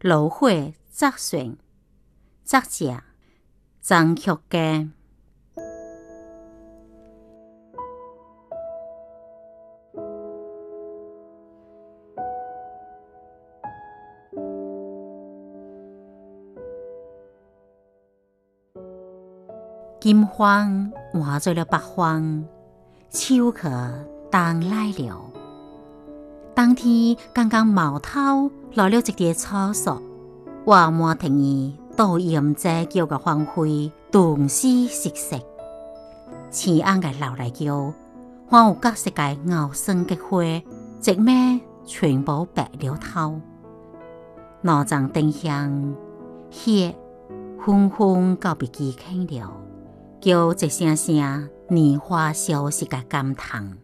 炉火作旋，作者张曲家。金黄换做了白黄，秋去冬来了。当天刚刚毛头落了一点草索，我满庭儿倒映在叫个黄灰，东西色色。青暗个流来叫，还有各色个熬生嘅花，直咩全部白了头。脑脏灯香，血昏昏告别记起了。叫一声声年华消失嘅感叹。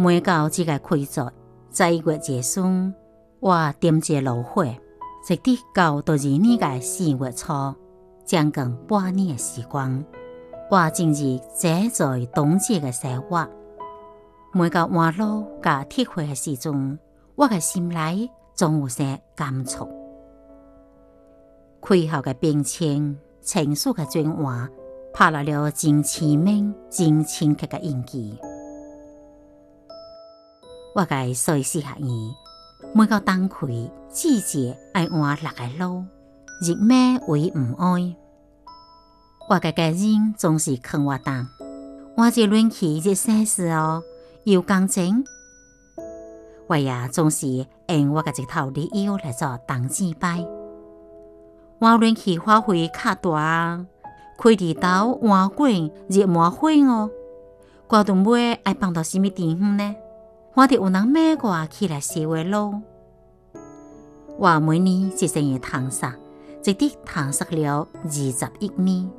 每到这个开作，在月结束，我点着炉火，直至到第二年的四月初，将近半年的时光，我正是坐在冬季的生活。每到晚露甲铁血嘅时阵，我的心里总有些感触。开后嘅冰清。情绪的转换，拍落了真鲜明、真深刻嘅印记。我嘅细细下伊，每个冬开季节爱换六个炉，日咩为唔爱。我嘅家人总是劝我当，我这乱起这些事哦，要讲真。我也总是用我嘅一套理由来做当祭拜。我暖气花费较大，开地刀换滚热麻花哦。挂动尾爱放到什么地方呢？我哋有人买我起来写话咯。我每年一生嘅探索，直直探索了二十一年。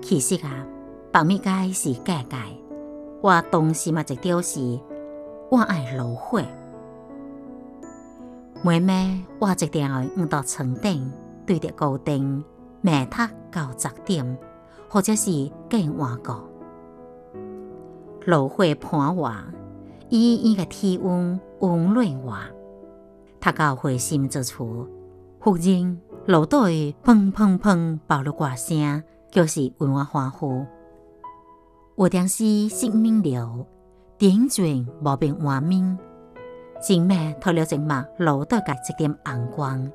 其实啊，白米街是假界，我当时嘛一条是，我爱炉火。每每我一定要五到床顶。对着高灯，明塔到十点，或者是更晚个。炉火盘瓦，以伊个体温温暖我。他到回心之处，忽然炉底砰砰砰爆了挂声，就是为我欢呼。我当时心明了，点转无变画面，前面透了一抹炉底嘅一点暗光。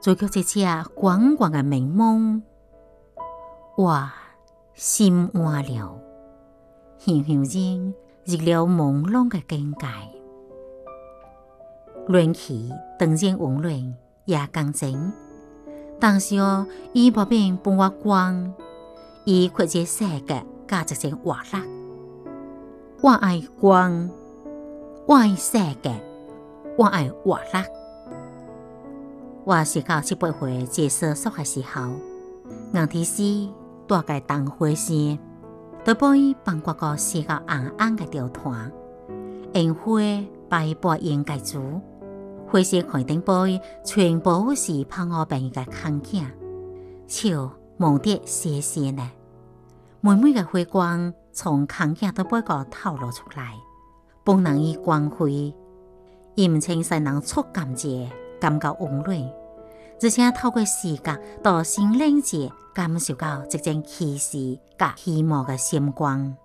做叫这只广广的明梦，哇，心安了，悠悠然入了朦胧的境界。乱气灯前温暖也干净，但是哦，伊无变帮我光，伊却只世界加一层活力。我爱光，我爱世界，我爱活力。我是到七八岁接受宿的时候，硬天时大概当火时，都被放过个洗到暗暗的吊团，烟火被白烟盖住，火时肯定被全部是怕我病的看见，笑梦得谢谢呢。每每的辉光从看见都被个透露出来，不能以光辉，阴晴才能触感觉。感觉温暖，而且透过视觉到心灵界感受到这种气势甲希望的闪光。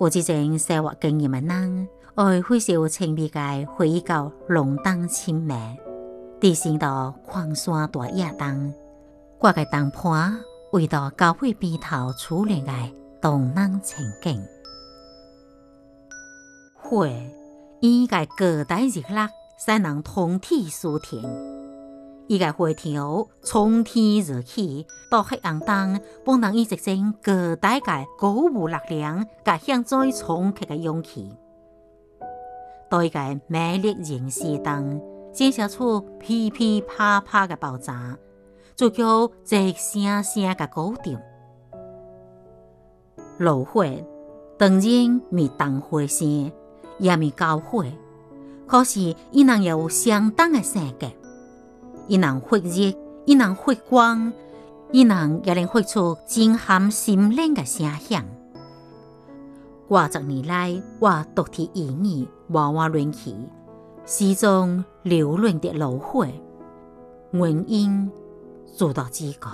有这种生活经验的人，会会少清美嘅回忆到龙灯清明，地心到矿山大野灯，挂个灯盘，回到教会边头处理的动人情景。火，应该各大热辣。才能通体舒甜。伊个火条从天而起，到黑暗中，帮人以一种巨大个鼓舞力量，甲向再冲击个勇气。到一个美丽人世当，建设出噼噼啪啪个爆炸，就叫一声声个高调。炉火当然咪当火声，也咪高火。可是，伊能有相当的性格，伊能发热，伊能发光，伊能也能发出震撼心灵的声响。几十年来，我独自一语，娃娃乱起，始终流润的炉火，原因做到几个。